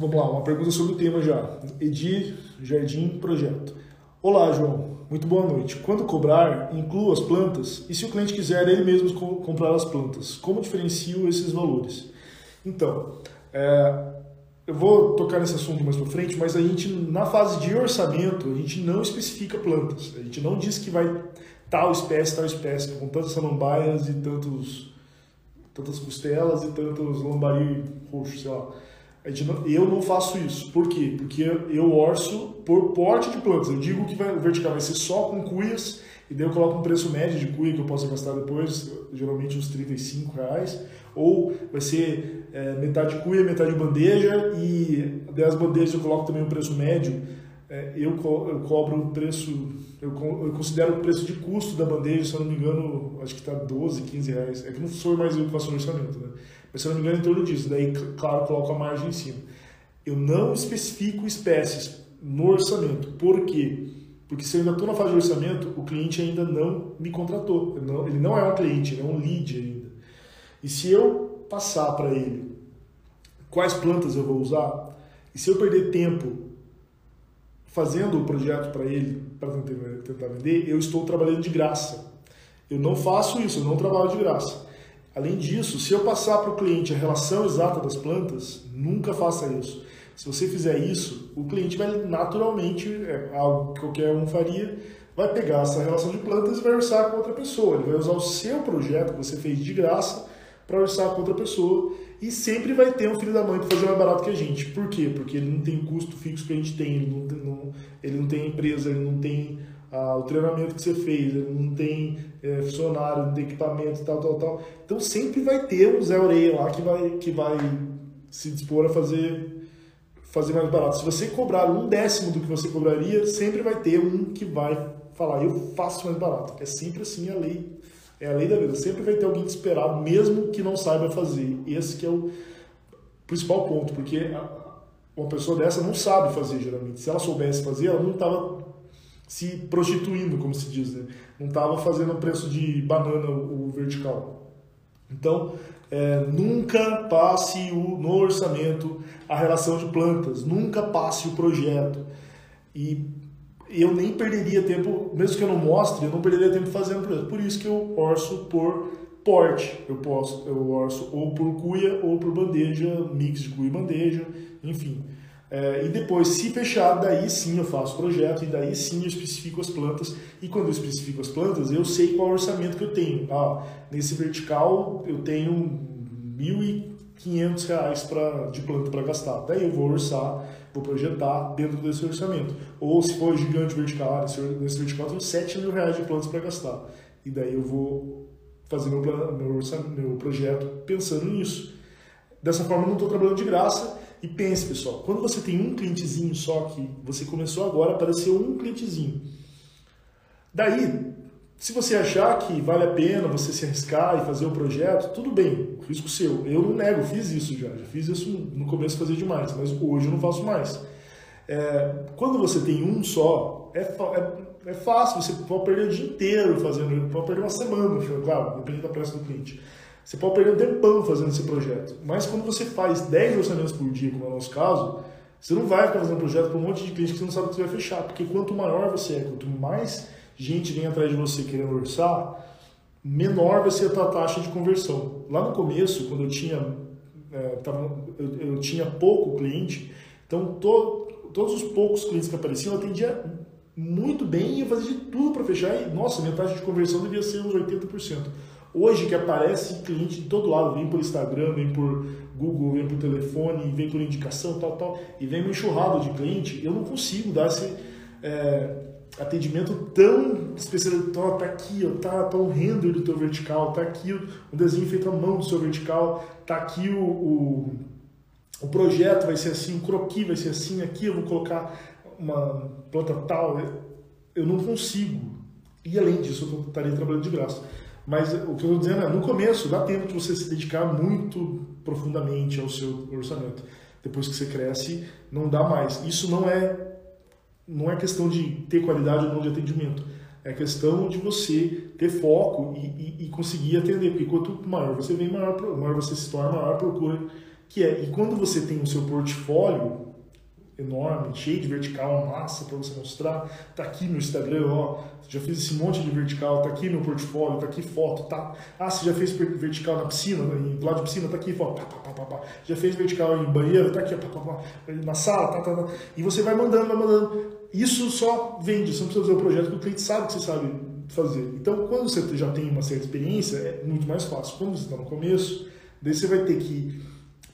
Vamos lá, uma pergunta sobre o tema já. Edir Jardim Projeto. Olá, João. Muito boa noite. Quando cobrar, incluo as plantas e se o cliente quiser ele mesmo comprar as plantas, como diferencio esses valores? Então, é, eu vou tocar nesse assunto mais para frente, mas a gente, na fase de orçamento, a gente não especifica plantas. A gente não diz que vai tal espécie, tal espécie, com tantas samambaias e tantos, tantas costelas e tantos lambari roxos, sei lá não, eu não faço isso. Por quê? Porque eu orço por porte de plantas. Eu digo que vai, o vertical vai ser só com cuias, e daí eu coloco um preço médio de cuia que eu possa gastar depois, geralmente uns 35 reais. Ou vai ser é, metade cuia, metade bandeja, e das bandejas eu coloco também um preço médio. É, eu, co eu cobro o preço, eu, eu, considero o preço de custo da bandeja, se eu não me engano, acho que está 12, 15 reais. É que não sou mais eu que faço orçamento, né? Mas se eu não me engano, em torno disso. Daí, claro, coloco a margem em cima. Eu não especifico espécies no orçamento. Por quê? Porque se eu ainda estou na fase de orçamento, o cliente ainda não me contratou. Ele não, ele não é um cliente, ele é um lead ainda. E se eu passar para ele quais plantas eu vou usar, e se eu perder tempo fazendo o projeto para ele, para tentar vender, eu estou trabalhando de graça. Eu não faço isso, eu não trabalho de graça. Além disso, se eu passar para o cliente a relação exata das plantas, nunca faça isso. Se você fizer isso, o cliente vai naturalmente, é algo que qualquer um faria, vai pegar essa relação de plantas e vai orçar com outra pessoa. Ele vai usar o seu projeto que você fez de graça para orçar com outra pessoa e sempre vai ter um filho da mãe para fazer mais barato que a gente. Por quê? Porque ele não tem custo fixo que a gente tem, ele não, ele não tem empresa, ele não tem ah, o treinamento que você fez, não tem é, funcionário, não tem equipamento, tal, tal, tal. Então sempre vai ter um Zé Orelha lá que vai, que vai se dispor a fazer, fazer mais barato. Se você cobrar um décimo do que você cobraria, sempre vai ter um que vai falar, eu faço mais barato. É sempre assim a lei. É a lei da vida. Sempre vai ter alguém que esperar, mesmo que não saiba fazer. Esse que é o principal ponto, porque uma pessoa dessa não sabe fazer, geralmente. Se ela soubesse fazer, ela não estava se prostituindo, como se diz, né? não estava fazendo preço de banana o, vertical. Então, é, nunca passe o, no orçamento a relação de plantas, nunca passe o projeto. E eu nem perderia tempo, mesmo que eu não mostre, eu não perderia tempo fazendo projeto. Por isso que eu orço por porte. Eu posso, eu orço ou por cuia ou por bandeja, mix de cuia e bandeja, enfim. É, e depois, se fechar, daí sim eu faço o projeto e daí sim eu especifico as plantas. E quando eu especifico as plantas, eu sei qual é orçamento que eu tenho. Ah, nesse vertical eu tenho R$ 1.500 pra, de planta para gastar. Daí eu vou orçar, vou projetar dentro desse orçamento. Ou se for gigante vertical, nesse, nesse vertical eu tenho 7 mil reais de plantas para gastar. E daí eu vou fazer meu, plano, meu, meu projeto pensando nisso. Dessa forma eu não estou trabalhando de graça e pense, pessoal, quando você tem um clientezinho só que você começou agora, apareceu um clientezinho. Daí, se você achar que vale a pena você se arriscar e fazer o projeto, tudo bem, risco seu. Eu não nego, fiz isso já, já fiz isso no começo fazer demais, mas hoje eu não faço mais. É, quando você tem um só, é, é, é, fácil, você pode perder o dia inteiro fazendo, pode perder uma semana, claro, depende da pressa do cliente. Você pode perder um tempão fazendo esse projeto. Mas quando você faz 10 orçamentos por dia, como é o nosso caso, você não vai ficar fazendo projeto para um monte de clientes que você não sabe que você vai fechar. Porque quanto maior você é, quanto mais gente vem atrás de você querendo orçar, menor vai ser a tua taxa de conversão. Lá no começo, quando eu tinha, é, tava, eu, eu, tinha pouco cliente, então to, todos os poucos clientes que apareciam eu atendia muito bem e eu fazia de tudo para fechar. E, nossa, minha taxa de conversão devia ser uns 80%. Hoje que aparece cliente de todo lado, vem por Instagram, vem por Google, vem por telefone, vem por indicação, tal, tal, e vem uma enxurrada de cliente, eu não consigo dar esse é, atendimento tão especializado. Tá aqui, ó, tá, tá o render do teu vertical, tá aqui o desenho feito à mão do seu vertical, tá aqui o, o, o projeto vai ser assim, o croquis vai ser assim, aqui eu vou colocar uma planta tal. Eu não consigo. E além disso, eu estaria trabalhando de graça. Mas o que eu estou dizendo é, no começo, dá tempo de você se dedicar muito profundamente ao seu orçamento. Depois que você cresce, não dá mais. Isso não é, não é questão de ter qualidade ou não de atendimento. É questão de você ter foco e, e, e conseguir atender. Porque quanto maior você vem, maior, maior você se torna, maior procura que é, e quando você tem o seu portfólio enorme, cheio de vertical, massa para você mostrar, tá aqui no Instagram, ó, já fiz esse monte de vertical, tá aqui no portfólio, tá aqui foto, tá, ah, você já fez vertical na piscina, do lado de piscina, tá aqui foto, pá, pá, pá, pá, já fez vertical em banheiro, tá aqui, pá, pá, pá, na sala, tá, tá, tá, e você vai mandando, vai mandando, isso só vende, você não precisa fazer o projeto, porque o cliente sabe que você sabe fazer. Então, quando você já tem uma certa experiência, é muito mais fácil. Quando você está no começo, daí você vai ter que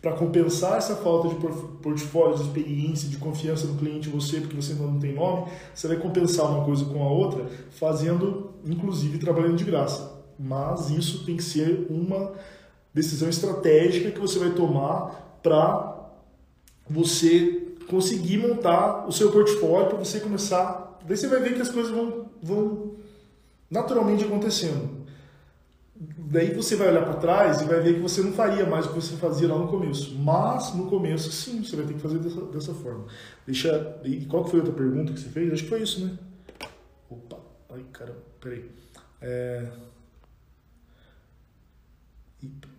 para compensar essa falta de portfólio, de experiência, de confiança no cliente em você, porque você ainda não tem nome, você vai compensar uma coisa com a outra, fazendo, inclusive, trabalhando de graça. Mas isso tem que ser uma decisão estratégica que você vai tomar para você conseguir montar o seu portfólio, para você começar. Daí você vai ver que as coisas vão, vão naturalmente acontecendo daí você vai olhar para trás e vai ver que você não faria mais o que você fazia lá no começo. Mas no começo, sim, você vai ter que fazer dessa, dessa forma. Deixa. E qual foi a outra pergunta que você fez? Acho que foi isso, né? Opa, ai caramba, peraí. É...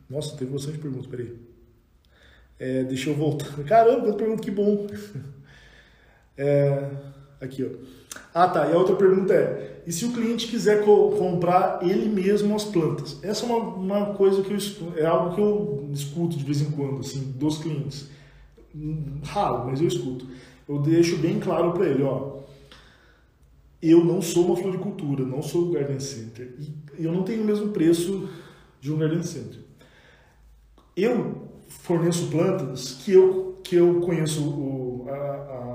Nossa, teve bastante perguntas, peraí. É, deixa eu voltar. Caramba, quanta pergunta, que bom. É... Aqui, ó. Ah, tá. E a outra pergunta é: e se o cliente quiser co comprar ele mesmo as plantas? Essa é uma, uma coisa que eu é algo que eu escuto de vez em quando, assim, dos clientes. Raro, mas eu escuto. Eu deixo bem claro para ele, ó. Eu não sou uma floricultura, não sou garden center e eu não tenho o mesmo preço de um garden center. Eu forneço plantas que eu que eu conheço o, a, a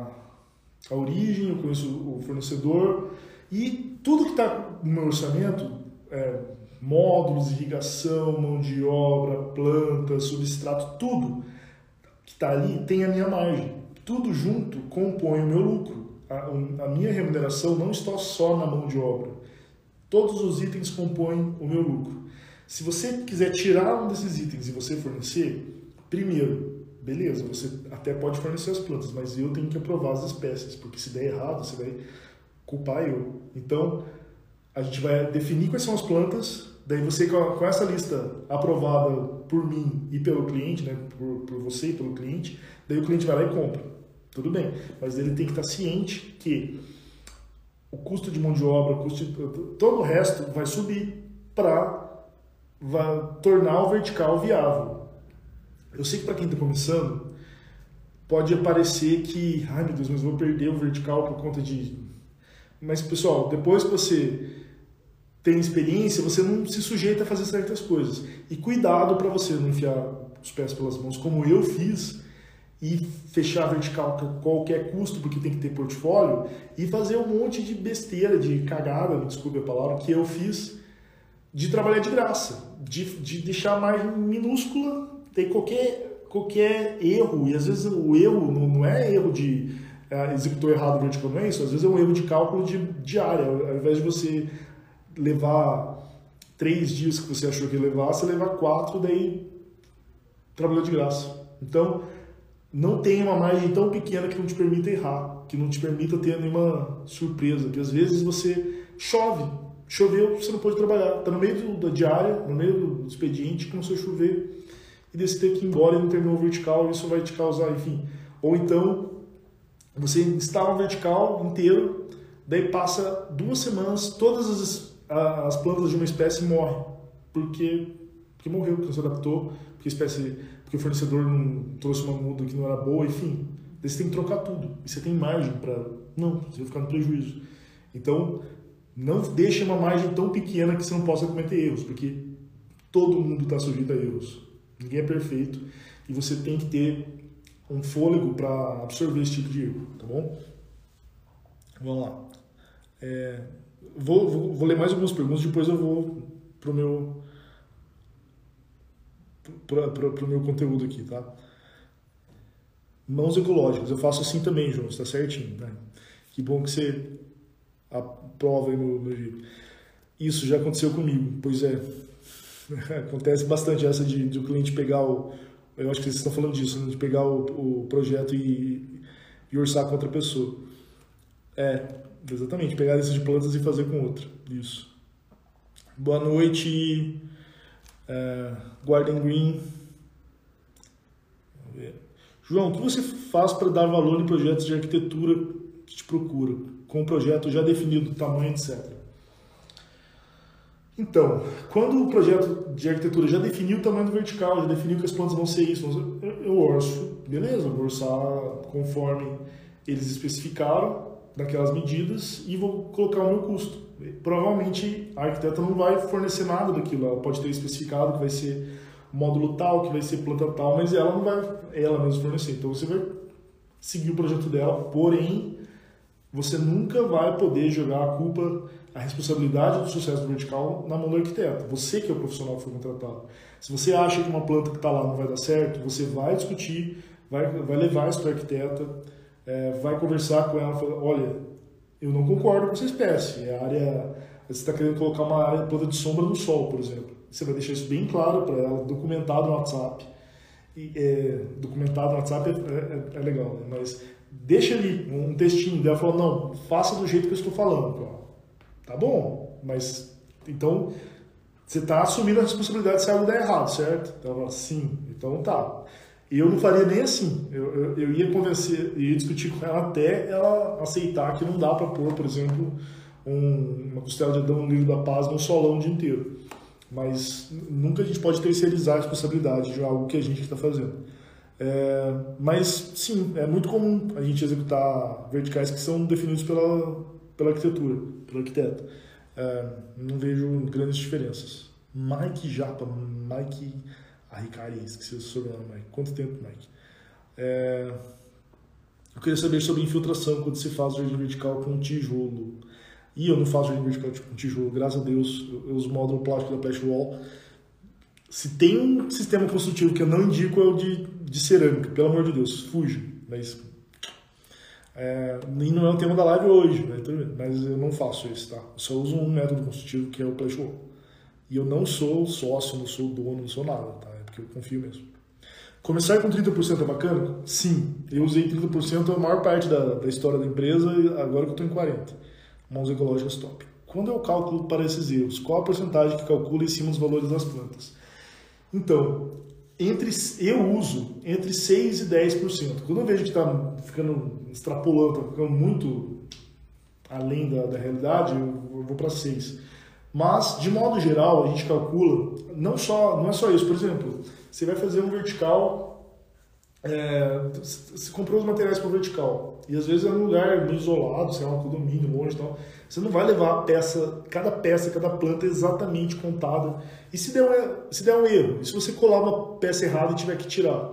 a origem, eu conheço o fornecedor e tudo que está no meu orçamento, é, módulos, irrigação, mão de obra, planta, substrato, tudo que está ali tem a minha margem. Tudo junto compõe o meu lucro. A, a minha remuneração não está só na mão de obra. Todos os itens compõem o meu lucro. Se você quiser tirar um desses itens e você fornecer, primeiro, beleza, você até pode fornecer as plantas, mas eu tenho que aprovar as espécies, porque se der errado, você vai culpar eu. Então, a gente vai definir quais são as plantas, daí você com essa lista aprovada por mim e pelo cliente, né, por, por você e pelo cliente, daí o cliente vai lá e compra. Tudo bem, mas ele tem que estar ciente que o custo de mão de obra, o custo de, todo o resto vai subir para tornar o vertical viável. Eu sei que para quem está começando, pode parecer que, ai meu Deus, mas vou perder o vertical por conta de. Mas pessoal, depois que você tem experiência, você não se sujeita a fazer certas coisas. E cuidado para você não enfiar os pés pelas mãos, como eu fiz, e fechar vertical a qualquer custo, porque tem que ter portfólio, e fazer um monte de besteira, de cagada, me desculpe a palavra, que eu fiz de trabalhar de graça, de, de deixar a margem minúscula tem qualquer, qualquer erro, e às vezes o erro não, não é erro de é, executor errado não é isso, às vezes é um erro de cálculo de, de área, ao invés de você levar três dias que você achou que ia levar, você levar quatro, daí trabalhou de graça. Então, não tem uma margem tão pequena que não te permita errar, que não te permita ter nenhuma surpresa, porque às vezes você chove, choveu, você não pode trabalhar, está no meio do, da diária, no meio do expediente, começou a chover, e desse ter que ir embora e não terminou vertical, isso vai te causar, enfim. Ou então, você instala um vertical inteiro, daí passa duas semanas, todas as, as plantas de uma espécie morrem, porque, porque morreu, porque não se adaptou, porque espécie, porque o fornecedor não trouxe uma muda que não era boa, enfim. Daí você tem que trocar tudo. E você tem margem para. Não, você vai ficar no prejuízo. Então, não deixe uma margem tão pequena que você não possa cometer erros, porque todo mundo está sujeito a erros. Ninguém é perfeito e você tem que ter um fôlego para absorver esse tipo de erro, tá bom? Vamos lá. É, vou, vou, vou, ler mais algumas perguntas, depois eu vou pro meu para o meu conteúdo aqui, tá? Mãos ecológicas, eu faço assim também, João, está certinho, né? Que bom que você aprova aí no, no Isso já aconteceu comigo, pois é, Acontece bastante essa de, de o cliente pegar o. Eu acho que vocês estão falando disso, né? de pegar o, o projeto e, e orçar com outra pessoa. É, exatamente, pegar lista de plantas e fazer com outra. Isso. Boa noite, é, Garden Green. João, o que você faz para dar valor em projetos de arquitetura que te procura, com um projeto já definido, tamanho, etc? Então, quando o projeto de arquitetura já definiu o tamanho do vertical, já definiu que as plantas vão ser isso, eu, orço, beleza, vou orçar conforme eles especificaram, daquelas medidas, e vou colocar o meu custo. Provavelmente a arquiteta não vai fornecer nada daquilo, ela pode ter especificado que vai ser módulo tal, que vai ser planta tal, mas ela não vai ela mesma fornecer. Então você vai seguir o projeto dela, porém você nunca vai poder jogar a culpa, a responsabilidade do sucesso do vertical na mão do arquiteto. Você que é o profissional que foi contratado. Se você acha que uma planta que está lá não vai dar certo, você vai discutir, vai, vai levar isso para arquiteta, é, vai conversar com ela, falar, olha, eu não concordo com essa espécie. É área, você está querendo colocar uma área planta de sombra no sol, por exemplo. Você vai deixar isso bem claro para ela, documentado no WhatsApp. E, é, documentado no WhatsApp é, é, é legal, né? mas deixa ali um textinho dela falando, não, faça do jeito que eu estou falando. Tá bom, mas então você está assumindo a responsabilidade se algo der errado, certo? Então, sim, então tá. Eu não faria nem assim. Eu, eu, eu ia convencer, ia discutir com ela até ela aceitar que não dá para pôr, por exemplo, um, uma costela de Adão no livro da paz no solão o dia inteiro. Mas nunca a gente pode terceirizar a responsabilidade de algo que a gente está fazendo. É, mas sim, é muito comum a gente executar verticais que são definidos pela, pela arquitetura, pelo arquiteto. É, não vejo grandes diferenças. Mike Japa, Mike Aricari, esqueci o sobrenome, Mike. Quanto tempo, Mike? É, eu queria saber sobre infiltração quando se faz jardim vertical com tijolo. E eu não faço jardim vertical com tijolo, graças a Deus, eu uso módulo plástico da Plastic Wall. Se tem um sistema construtivo que eu não indico é o de, de cerâmica, pelo amor de Deus, fuja. Mas é, e não é o tema da live hoje, né? mas eu não faço isso, tá? Eu só uso um método construtivo que é o Wall. E eu não sou sócio, não sou dono, não sou nada, tá? É porque eu confio mesmo. Começar com 30% é bacana? Sim. Eu usei 30% a maior parte da, da história da empresa, agora que eu estou em 40%. Mãos ecológicas top. Quando eu calculo para esses erros, qual a porcentagem que calcula em cima dos valores das plantas? Então, entre, eu uso entre 6% e 10%. Quando eu vejo que está ficando extrapolando, está ficando muito além da, da realidade, eu, eu vou para 6%. Mas, de modo geral, a gente calcula, não, só, não é só isso, por exemplo, você vai fazer um vertical, é, você comprou os materiais para o vertical, e às vezes é um lugar isolado, sei lá, um condomínio longe e tal, você não vai levar a peça, cada peça, cada planta exatamente contada, e se der, um, se der um erro, e se você colar uma peça errada e tiver que tirar,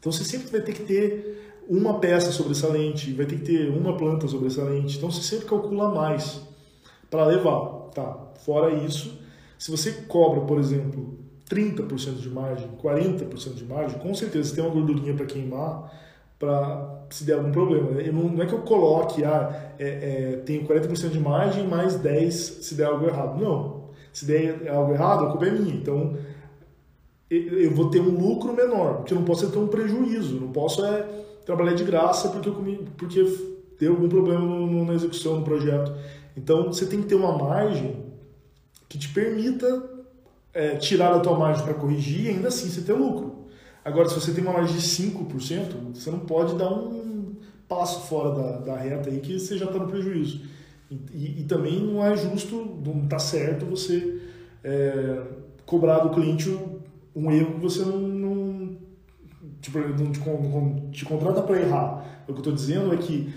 então você sempre vai ter que ter uma peça sobressalente, vai ter que ter uma planta sobressalente, então você sempre calcula mais para levar, tá? Fora isso, se você cobra, por exemplo, 30% de margem, 40% de margem, com certeza você tem uma gordurinha para queimar para se der algum problema. Não, não, é que eu coloque, ah, é, é, tenho 40% de margem mais 10 se der algo errado. Não. Se der algo errado, a culpa é minha. Então, eu vou ter um lucro menor, porque eu não posso ter um prejuízo. Não posso é, trabalhar de graça porque, eu comi, porque deu algum problema no, na execução do projeto. Então, você tem que ter uma margem que te permita é, tirar a tua margem para corrigir e ainda assim você ter lucro. Agora, se você tem uma margem de 5%, você não pode dar um passo fora da, da reta aí que você já está no prejuízo. E, e, também não é justo, não está certo você é, cobrar do cliente um erro que você não, não, tipo, não te, te contrata para errar. O que eu estou dizendo é que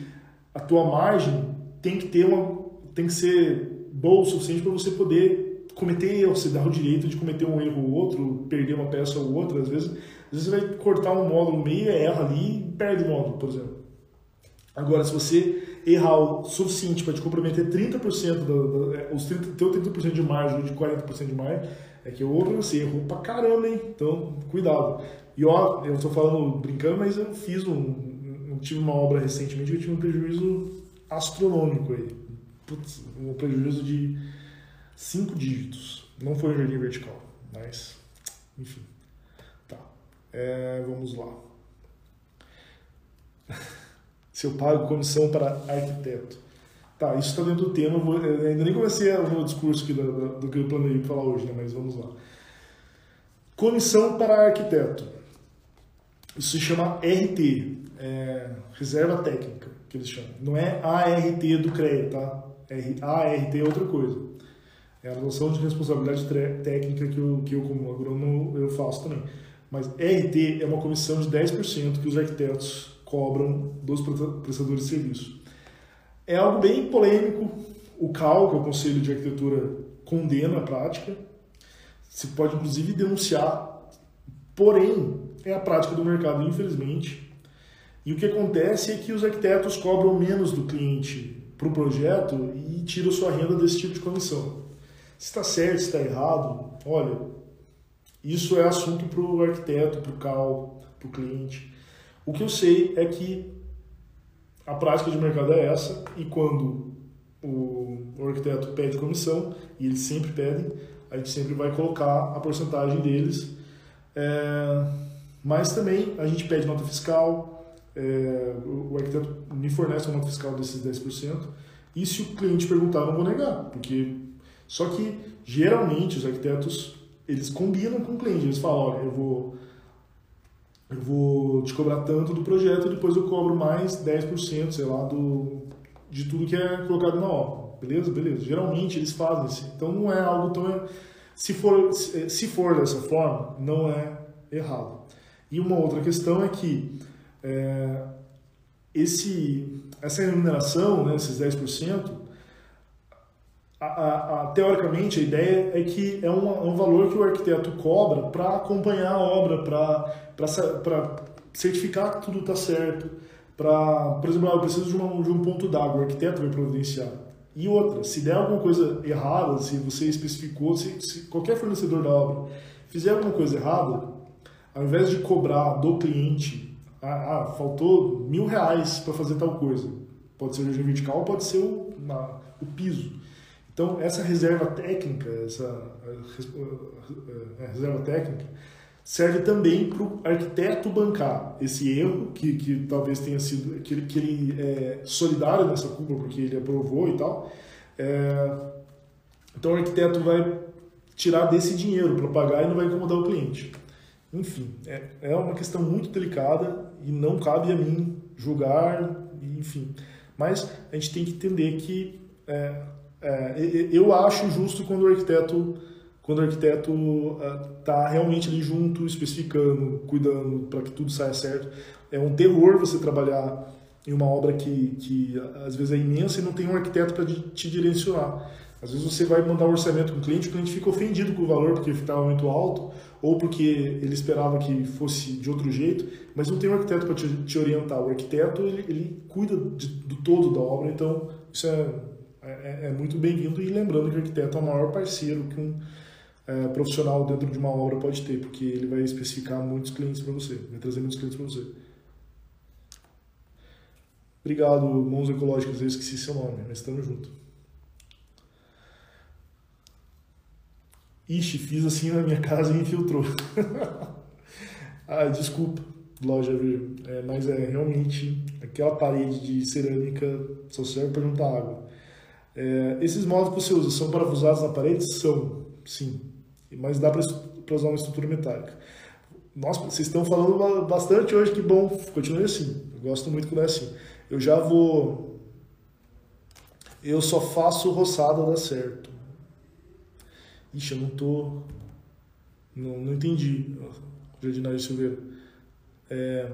a tua margem tem que ter uma, tem que ser boa o suficiente para você poder cometer erro, você dá o direito de cometer um erro ou outro, perder uma peça ou outra, às vezes, às vezes você vai cortar um módulo meio, erra ali e perde o módulo, por exemplo. Agora, se você errar o suficiente para te comprometer 30%, do, do, os 30, teu 30% de margem ou de 40% de margem, é que outro você errou pra caramba, hein? Então, cuidado. E ó, eu estou falando brincando, mas eu fiz um, tive uma obra recentemente que eu tive um prejuízo astronômico aí putz, um prejuízo de cinco dígitos. Não foi um jardim vertical, mas enfim. É, vamos lá. Se eu pago comissão para arquiteto. Tá, isso está dentro do tema. Vou, ainda nem comecei o meu discurso aqui do, do, do que eu planejei falar hoje, né? mas vamos lá. Comissão para arquiteto. Isso se chama RT, é, Reserva Técnica, que eles chamam. Não é ART do CREA, tá? ART é outra coisa. É a relação de responsabilidade técnica que eu, que eu como agrônomo, eu faço também. Mas RT é uma comissão de 10% que os arquitetos cobram dos prestadores de serviço. É algo bem polêmico. O CAL, que é o Conselho de Arquitetura, condena a prática. Se pode, inclusive, denunciar. Porém, é a prática do mercado, infelizmente. E o que acontece é que os arquitetos cobram menos do cliente para o projeto e tiram sua renda desse tipo de comissão. Se está certo, se está errado, olha, isso é assunto para o arquiteto, para o CAL, para o cliente. O que eu sei é que a prática de mercado é essa e quando o, arquiteto pede comissão, e eles sempre pedem, a gente sempre vai colocar a porcentagem deles. É, mas também a gente pede nota fiscal, é, o arquiteto me fornece uma nota fiscal desses 10%, e se o cliente perguntar, não vou negar, porque só que geralmente os arquitetos eles combinam com o cliente, eles falam, olha, eu vou eu vou te cobrar tanto do projeto depois eu cobro mais 10%, sei lá, do, de tudo que é colocado na obra. Beleza? Beleza. Geralmente eles fazem isso. Então não é algo tão. Se for, se for dessa forma, não é errado. E uma outra questão é que é, esse, essa remuneração, né, esses 10%, a, a, teoricamente a ideia é que é um, é um valor que o arquiteto cobra para acompanhar a obra, para certificar que tudo está certo. Pra, por exemplo, ah, eu preciso de, uma, de um ponto d'água, o arquiteto vai providenciar. E outra, se der alguma coisa errada, se você especificou, se, se qualquer fornecedor da obra fizer alguma coisa errada, ao invés de cobrar do cliente, ah, ah faltou mil reais para fazer tal coisa, pode ser o vertical, pode ser o, na, o piso. Então, essa reserva técnica, essa reserva técnica, serve também para o arquiteto bancar esse erro, que, que talvez tenha sido, que ele, que ele é solidário nessa culpa, porque ele aprovou e tal. É, então, o arquiteto vai tirar desse dinheiro para pagar e não vai incomodar o cliente. Enfim, é, é uma questão muito delicada e não cabe a mim julgar, enfim. Mas a gente tem que entender que é, é, eu acho justo quando o arquiteto quando o arquiteto está é, realmente ali junto, especificando, cuidando para que tudo saia certo. É um terror você trabalhar em uma obra que, que às vezes é imensa e não tem um arquiteto para te direcionar. Às vezes você vai mandar um orçamento para o cliente, o cliente fica ofendido com o valor porque estava muito alto ou porque ele esperava que fosse de outro jeito, mas não tem um arquiteto para te, te, orientar. O arquiteto ele, ele cuida de, do todo da obra, então isso é é, é muito bem-vindo e lembrando que o arquiteto é o maior parceiro que um é, profissional dentro de uma obra pode ter, porque ele vai especificar muitos clientes para você, vai trazer muitos clientes para você. Obrigado, Mãos Ecológicas, eu esqueci seu nome, mas estamos juntos. Ixi, fiz assim na minha casa e infiltrou. ah, desculpa, loja, é, mas é realmente aquela parede de cerâmica só serve para juntar água. É, esses módulos que você usa são parafusados na parede? São, sim. Mas dá para usar uma estrutura metálica. Nossa, vocês estão falando bastante hoje, que bom. Continue assim. Eu gosto muito quando é assim. Eu já vou. Eu só faço roçada dar certo. Ixi, eu não tô. Não, não entendi, Jardinário Silveira. É,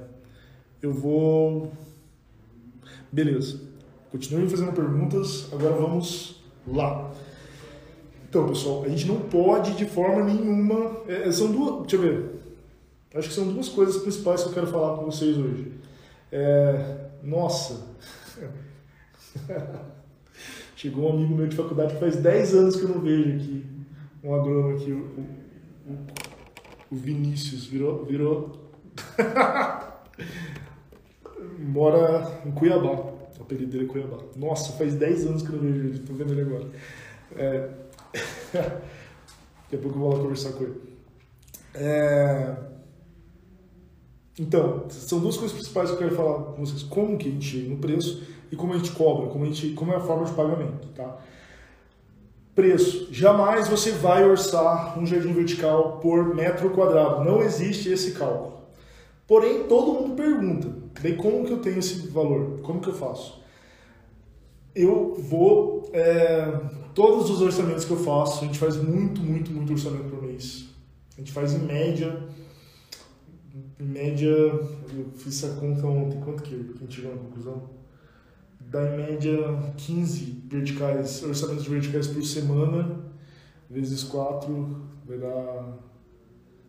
eu vou. Beleza. Continuem fazendo perguntas, agora vamos lá. Então, pessoal, a gente não pode de forma nenhuma. É, é, são duas. Deixa eu ver. Acho que são duas coisas principais que eu quero falar com vocês hoje. É, nossa! Chegou um amigo meu de faculdade que faz 10 anos que eu não vejo aqui. Um agrônomo aqui, o, o, o Vinícius, virou. virou... Mora em Cuiabá. O apelido dele é Cuiabá. Nossa, faz 10 anos que eu não vejo ele, tô vendo ele agora. É... Daqui a pouco eu vou lá conversar com ele. É... Então, são duas coisas principais que eu quero falar com vocês. Como que a gente chega no preço e como a gente cobra, como, a gente, como é a forma de pagamento, tá? Preço. Jamais você vai orçar um jardim vertical por metro quadrado. Não existe esse cálculo. Porém, todo mundo pergunta, daí como que eu tenho esse valor? Como que eu faço? Eu vou, é, todos os orçamentos que eu faço, a gente faz muito, muito, muito orçamento por mês. A gente faz em média, em média, eu fiz essa conta ontem, quanto que a gente chegou na conclusão? Dá em média 15 verticais, orçamentos verticais por semana, vezes 4, vai dar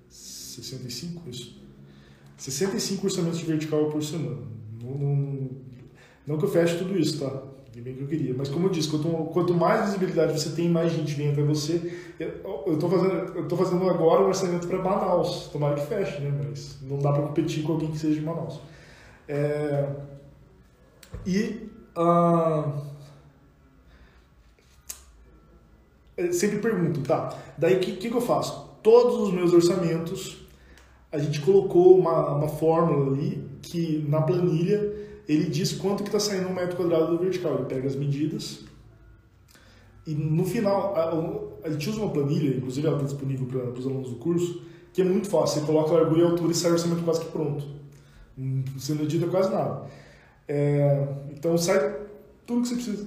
65, isso? 65 orçamentos de vertical por semana. Não, não, não que eu feche tudo isso, tá? bem que eu queria. Mas como eu disse, quanto, quanto mais visibilidade você tem, mais gente vem até você. Eu estou fazendo, fazendo agora um orçamento para Manaus. Tomara que feche, né? Mas não dá para competir com alguém que seja de Manaus. É, e ah, sempre pergunto, tá? Daí o que, que, que eu faço? Todos os meus orçamentos, a gente colocou uma, uma fórmula ali que na planilha ele diz quanto que está saindo um metro quadrado do vertical. Ele pega as medidas e no final, a, a gente usa uma planilha, inclusive ela está disponível para os alunos do curso, que é muito fácil. Você coloca a largura e a altura e sai o orçamento quase que pronto. Você não edita quase nada. É, então sai tudo que você precisa.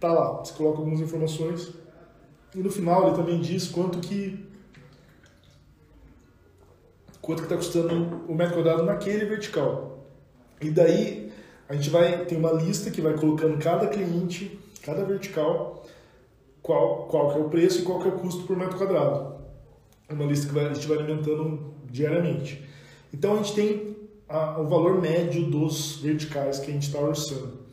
Tá lá. Você coloca algumas informações e no final ele também diz quanto que quanto que está custando o metro quadrado naquele vertical. E daí a gente vai ter uma lista que vai colocando cada cliente, cada vertical, qual, qual que é o preço e qual que é o custo por metro quadrado. Uma lista que vai, a gente vai alimentando diariamente. Então a gente tem a, o valor médio dos verticais que a gente está orçando.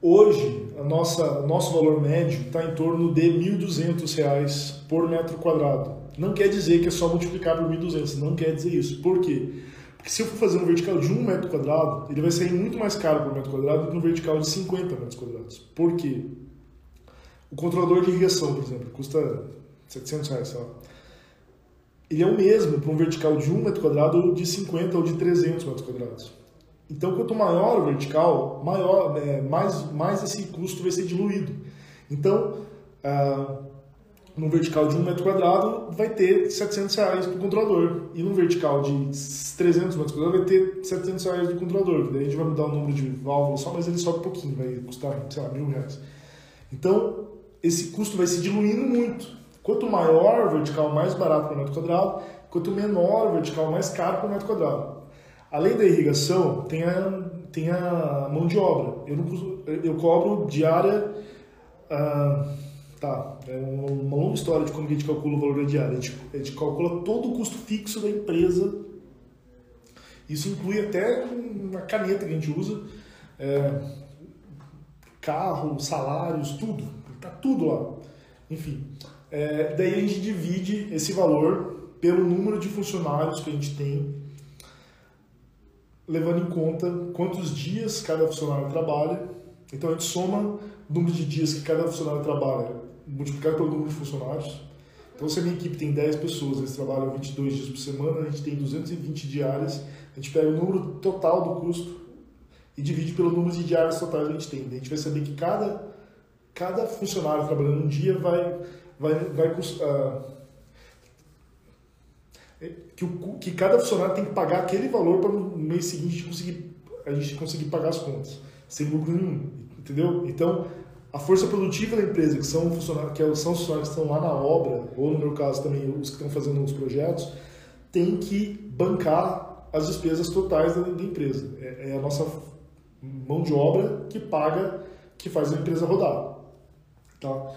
Hoje, a nossa, o nosso valor médio está em torno de R$ 1.200 por metro quadrado. Não quer dizer que é só multiplicar por 1.200, não quer dizer isso. Por quê? Porque se eu for fazer um vertical de 1 metro quadrado, ele vai sair muito mais caro por metro quadrado do que um vertical de 50 metros quadrados. Por quê? O controlador de irrigação, por exemplo, custa 700 reais, sei lá. Ele é o mesmo para um vertical de 1 metro quadrado ou de 50 ou de 300 metros quadrados. Então, quanto maior o vertical, maior, é, mais, mais esse custo vai ser diluído. Então, ah, num vertical de 1 metro quadrado vai ter 700 reais do controlador. E num vertical de 300 metros quadrados vai ter 700 reais do controlador. Daí a gente vai mudar o número de válvulas só, mas ele sobe um pouquinho, vai custar, sei lá, mil reais. Então, esse custo vai se diluindo muito. Quanto maior o vertical, mais barato por metro quadrado. Quanto menor o vertical, mais caro por metro quadrado. Além da irrigação, tem a, tem a mão de obra. Eu, não, eu cobro diária... Uh, Tá, é uma longa história de como a gente calcula o valor da diária. A gente, a gente calcula todo o custo fixo da empresa. Isso inclui até uma caneta que a gente usa, é, carro, salários, tudo. Tá tudo lá. Enfim, é, daí a gente divide esse valor pelo número de funcionários que a gente tem, levando em conta quantos dias cada funcionário trabalha. Então a gente soma o número de dias que cada funcionário trabalha multiplicado pelo número de funcionários. Então, se a minha equipe tem 10 pessoas, eles trabalham 22 dias por semana, a gente tem 220 diárias, a gente pega o número total do custo e divide pelo número de diárias totais que a gente tem. A gente vai saber que cada, cada funcionário trabalhando um dia vai, vai, vai custar. É, que, o, que cada funcionário tem que pagar aquele valor para no mês seguinte conseguir, a gente conseguir pagar as contas, sem lucro nenhum. Entendeu? Então, a força produtiva da empresa, que são funcionários, que são funcionários que estão lá na obra, ou no meu caso também os que estão fazendo os projetos, tem que bancar as despesas totais da, da empresa. É, é, a nossa mão de obra que paga, que faz a empresa rodar. Tá?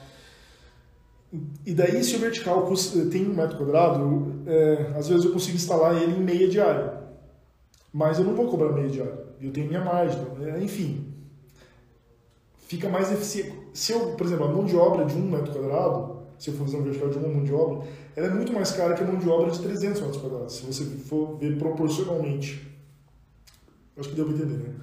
E daí, se o vertical tem um metro quadrado, é, às vezes eu consigo instalar ele em meia diária. Mas eu não vou cobrar meia diária. Eu tenho minha margem. Né? Enfim, fica mais eficiente. Se eu, por exemplo, a mão de obra de um metro quadrado, se eu for fazer um vertical de uma mão de obra, ela é muito mais cara que a mão de obra de 300 metros quadrados, se você for ver proporcionalmente. Acho que deu para entender, né?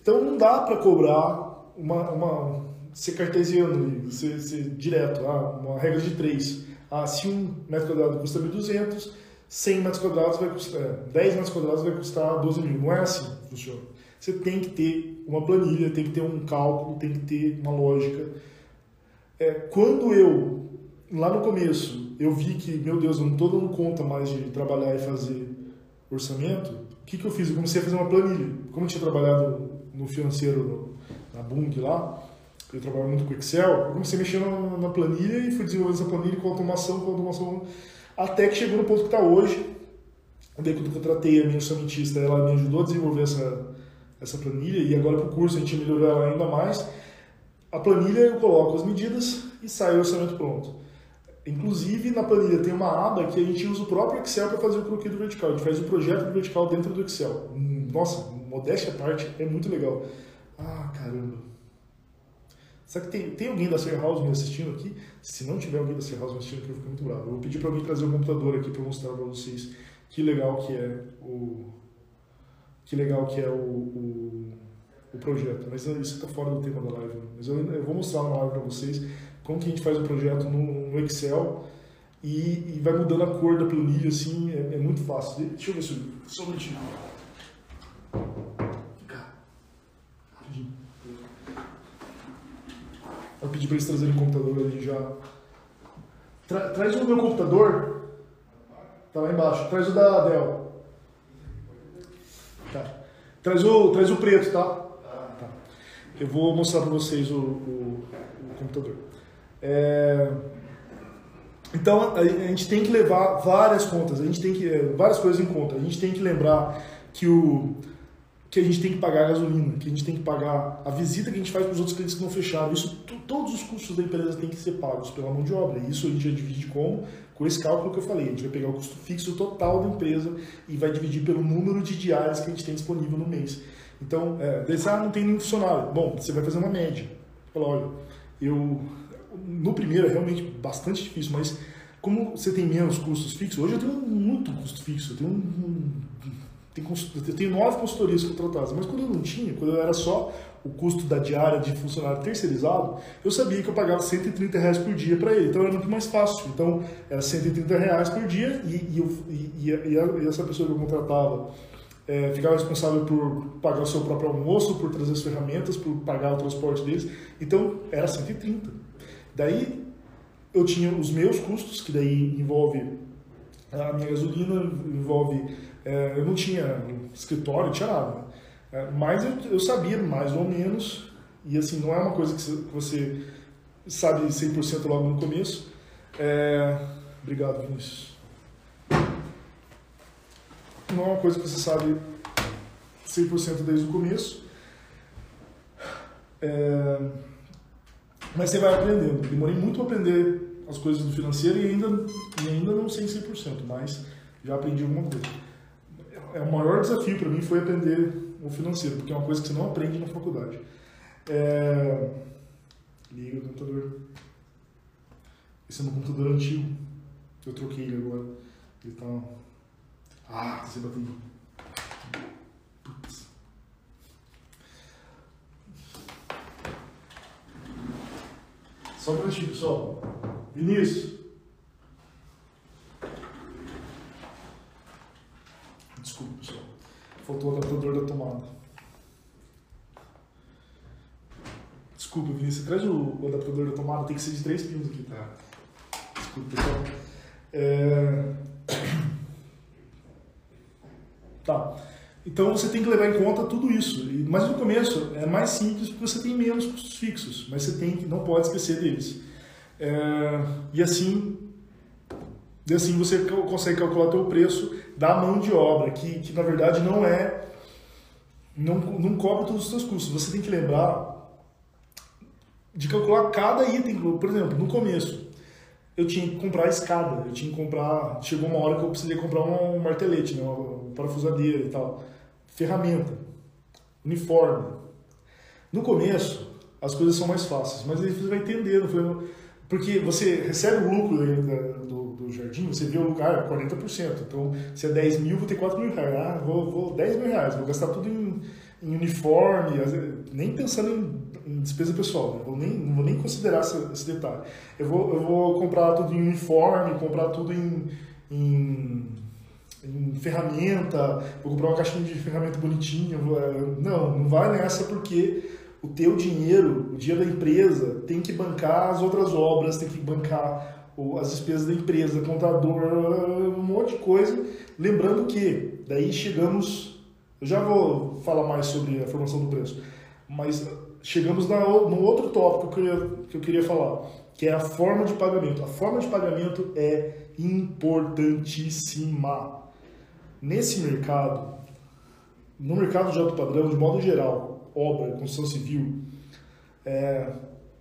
Então não dá para cobrar uma, uma ser cartesiano, ser, ser direto, ah, uma regra de três. Ah, se um metro quadrado custa 1.200, 100 metros quadrados vai custar, 10 metros quadrados vai custar 12 mil. Não é assim que funciona. Você tem que ter uma planilha, tem que ter um cálculo, tem que ter uma lógica. É, quando eu, lá no começo, eu vi que, meu Deus, eu não estou dando conta mais de trabalhar e fazer orçamento, que, que eu fiz? Eu comecei a fazer uma planilha. Como eu tinha trabalhado no financeiro, na Bung lá, eu trabalho muito com Excel, eu comecei a mexer na, na planilha e fui desenvolvendo essa planilha com automação, com automação, até que chegou no ponto que está hoje. Daí quando eu contratei a minha orçamentista, ela me ajudou a desenvolver essa, essa planilha e agora para o curso a gente melhorou ela ainda mais. A planilha eu coloco as medidas e sai o orçamento pronto. Inclusive, na planilha tem uma aba que a gente usa o próprio Excel para fazer o croquis do vertical. A gente faz o projeto do vertical dentro do Excel. Nossa, modéstia à parte, é muito legal. Ah, caramba. Será que tem, tem alguém da Ser House me assistindo aqui? Se não tiver alguém da Ser House me assistindo aqui, eu fico muito bravo. Eu vou pedir para alguém trazer o computador aqui para mostrar para vocês que legal que é o que legal que é o, o, o projeto. Mas isso está fora do tema da live. Mas eu, eu, vou mostrar na live para vocês como que a gente faz o projeto no, no Excel e, e, vai mudando a cor da planilha, assim, é, é muito fácil. Deixa eu ver se... Só um minutinho. Vou pedir para eles trazerem o computador ali já. Tra traz o meu computador. Tá lá embaixo. Traz o da Dell. Tá. Traz o, traz o preto, tá? tá. Eu vou mostrar para vocês o, o, o computador. É... Então a gente tem que levar várias contas, a gente tem que é, várias coisas em conta. A gente tem que lembrar que o que a gente tem que pagar a gasolina, que a gente tem que pagar a visita que a gente faz para os outros clientes que não fecharam. Isso, todos os custos da empresa têm que ser pagos pela mão de obra. Isso a gente já divide com, com esse cálculo que eu falei. A gente vai pegar o custo fixo total da empresa e vai dividir pelo número de diárias que a gente tem disponível no mês. Então, é, desse, ah, não tem nenhum funcionário. Bom, você vai fazer uma média. Fala, olha, eu no primeiro é realmente bastante difícil, mas como você tem menos custos fixos, hoje eu tenho muito custo fixo, eu tenho um, eu tenho nove consultorias contratadas, mas quando eu não tinha, quando eu era só o custo da diária de funcionário terceirizado, eu sabia que eu pagava 130 reais por dia para ele, então era muito mais fácil. Então era 130 reais por dia e, e, e, e essa pessoa que eu contratava é, ficava responsável por pagar o seu próprio almoço, por trazer as ferramentas, por pagar o transporte deles, então era 130. Daí eu tinha os meus custos, que daí envolve a minha gasolina, envolve é, eu não tinha escritório, tinha nada. É, mas eu, eu, sabia mais ou menos, e assim, não é uma coisa que você sabe 100% logo no começo. É, obrigado, Vinícius. Não é uma coisa que você sabe 100% desde o começo. É, mas você vai aprendendo. Demorei muito para aprender as coisas do financeiro e ainda, e ainda não sei 100%, mas já aprendi alguma coisa é, o maior desafio para mim foi aprender o financeiro, porque é uma coisa que você não aprende na faculdade. É... Liga o computador. Esse é meu computador antigo. Eu troquei ele agora. Ele tá. Ah, você bateu. Putz. Só um minutinho, pessoal. Vinícius. Desculpa, pessoal. Faltou o adaptador da tomada. Desculpa, Vinícius. Traz o, adaptador da tomada. Tem que ser de 3 pinos aqui, tá? Desculpa, pessoal. É... Tá. Então você tem que levar em conta tudo isso. Mas no começo é mais simples porque você tem menos custos fixos, mas você tem que não pode esquecer deles. É... E assim, e assim você consegue calcular o teu preço da mão de obra, que, que na verdade não é, não, não cobre todos os seus custos. Você tem que lembrar de calcular cada item. Por exemplo, no começo, eu tinha que comprar a escada, eu tinha que comprar. Chegou uma hora que eu precisei comprar um martelete, né, uma parafusadeira e tal, ferramenta, uniforme. No começo, as coisas são mais fáceis, mas aí você vai entendendo, porque você recebe o lucro do, do jardim, você vê o lugar, 40%. Então, se é 10 mil, vou ter 4 mil reais. Ah, vou, vou 10 mil reais, vou gastar tudo em, em uniforme, nem pensando em, em despesa pessoal, né? vou nem, não vou nem considerar esse, esse, detalhe. Eu vou, eu vou comprar tudo em uniforme, comprar tudo em, em, em ferramenta, vou comprar uma caixinha de ferramenta bonitinha. Vou, é, não, não vai nessa porque o teu dinheiro, o dia da empresa, tem que bancar as outras obras, tem que bancar as despesas da empresa, contador, um monte de coisa. Lembrando que daí chegamos Eu já vou falar mais sobre a formação do preço. Mas chegamos na, no outro tópico que eu, queria, que eu queria falar, que é a forma de pagamento. A forma de pagamento é importantíssima. Nesse mercado, no mercado de alto padrão, de modo geral, obra, construção civil, é,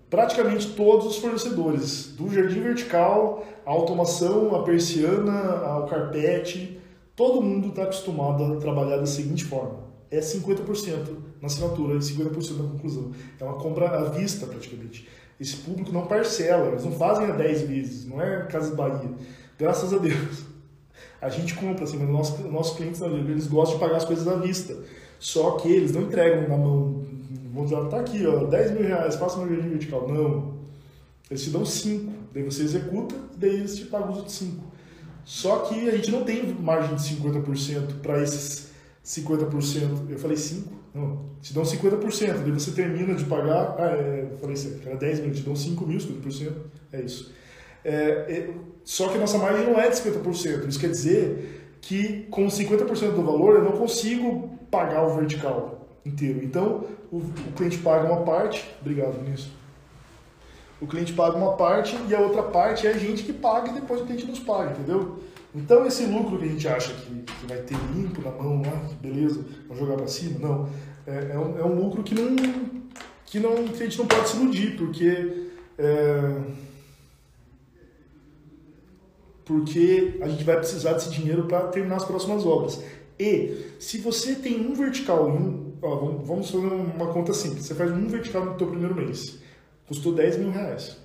praticamente todos os fornecedores, do jardim vertical, a automação, a persiana, ao carpete, todo mundo está acostumado a trabalhar da seguinte forma: é 50% na assinatura e 50% na conclusão. É uma compra à vista, praticamente. Esse público não parcela, eles não fazem a 10 vezes, não é Casa Bahia. Graças a Deus. A gente compra, assim, mas nossos nosso clientes, eles gostam de pagar as coisas à vista. Só que eles não entregam na mão, dizer, tá aqui, ó, 10 mil reais, faça uma jardim vertical. Não. Eles te dão 5, daí você executa, daí eles te pagam os outros 5. Só que a gente não tem margem de 50% para esses 50%. Eu falei 5? Não. Te dão 50%, daí você termina de pagar. Ah, é, eu falei certo, era 10 mil, te dão 5 mil, 50%. É isso. É, é, só que a nossa margem não é de 50%. Isso quer dizer que com 50% do valor eu não consigo pagar o vertical inteiro. Então o, o cliente paga uma parte. Obrigado, nisso. O cliente paga uma parte e a outra parte é a gente que paga e depois o cliente nos paga, entendeu? Então esse lucro que a gente acha que, que vai ter limpo na mão, ah, que beleza, vamos jogar para cima, não. É, é, um, é, um, lucro que não, que não a gente não pode se iludir, porque é, porque a gente vai precisar desse dinheiro para terminar as próximas obras. E se você tem um vertical em um, ó, vamos fazer uma conta simples, você faz um vertical no teu primeiro mês, custou 10 mil reais.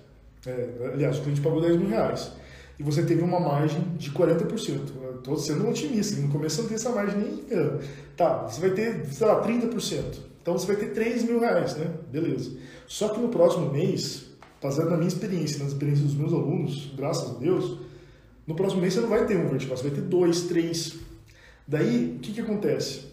É, aliás, o cliente pagou 10 mil reais e você teve uma margem de 40%. Estou sendo otimista, no começo não tem essa margem nem. Tá, você vai ter, sei lá, 30%. Então você vai ter 3 mil reais, né? Beleza. Só que no próximo mês, baseado na minha experiência, nas experiências dos meus alunos, graças a Deus, no próximo mês você não vai ter um vertical, você vai ter dois, três. Daí, o que, que acontece?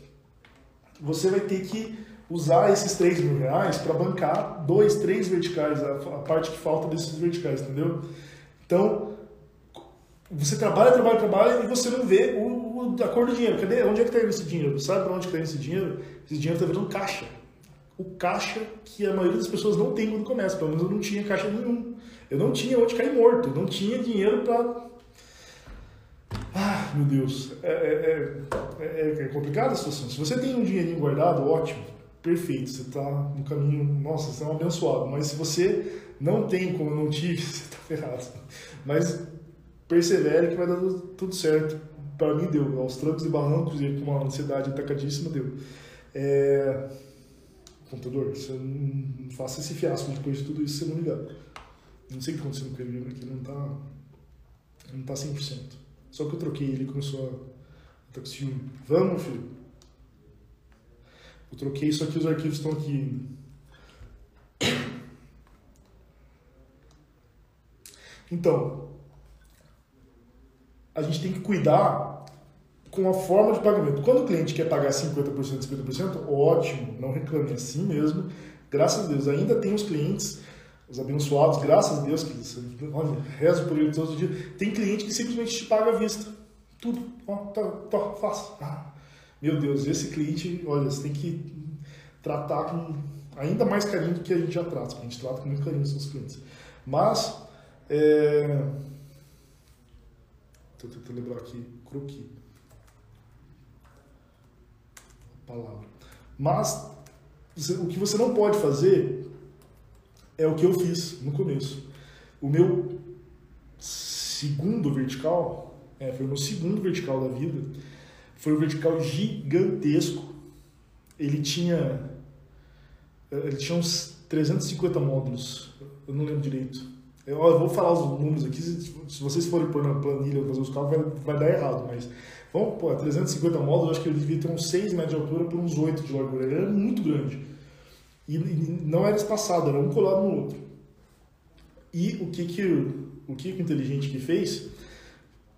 Você vai ter que usar esses 3 mil reais para bancar dois, três verticais, a, parte que falta desses verticais, entendeu? Então, você trabalha, trabalha, trabalha e você não vê o, o, a cor do dinheiro. Cadê? Onde é que está indo esse dinheiro? Sabe para onde está indo esse dinheiro? Esse dinheiro está virando caixa. O caixa que a maioria das pessoas não tem quando começa. Pelo menos eu não tinha caixa nenhum. Eu não tinha onde cair morto. Não tinha dinheiro para. Ah, meu Deus. É, é, é, é complicada a situação. Se você tem um dinheirinho guardado, ótimo. Perfeito. Você está no caminho. Nossa, você é um abençoado. Mas se você não tem, como eu não tive, você está ferrado. Mas persevere que vai dar tudo certo. Para mim deu, aos trancos e barrancos e com uma ansiedade atacadíssima deu. É... Você não faça esse fiasco depois de tudo isso, você não ligar. Não sei o que aconteceu com ele, aqui não tá, não tá 100%. Só que eu troquei ele começou a tá com ciúme. Vamos, filho. Eu troquei, só que os arquivos estão aqui. Então, a gente tem que cuidar com a forma de pagamento. Quando o cliente quer pagar 50%, 50%, ótimo, não reclame, é assim mesmo. Graças a Deus, ainda tem os clientes, os abençoados, graças a Deus, que olha, rezo por ele todos os dias. Tem cliente que simplesmente te paga à vista. Tudo, ó, tá, tá, faça. Ah, meu Deus, esse cliente, olha, você tem que tratar com ainda mais carinho do que a gente já trata, a gente trata com muito carinho os seus clientes. Mas, é, Estou tentando lembrar aqui, croqui. A palavra. Mas o que você não pode fazer é o que eu fiz no começo. O meu segundo vertical, é, foi o meu segundo vertical da vida, foi um vertical gigantesco. Ele tinha ele tinha uns 350 módulos, eu não lembro direito. Eu, eu vou falar os números aqui, se vocês forem pôr na planilha fazer os cálculos, vai, vai dar errado, mas vamos pôr 350 módulos, acho que ele devia ter uns 6 metros de altura por uns 8 de largura. Ele era muito grande. E, não era espaçado, era um colado no outro. E o que que o que o inteligente que fez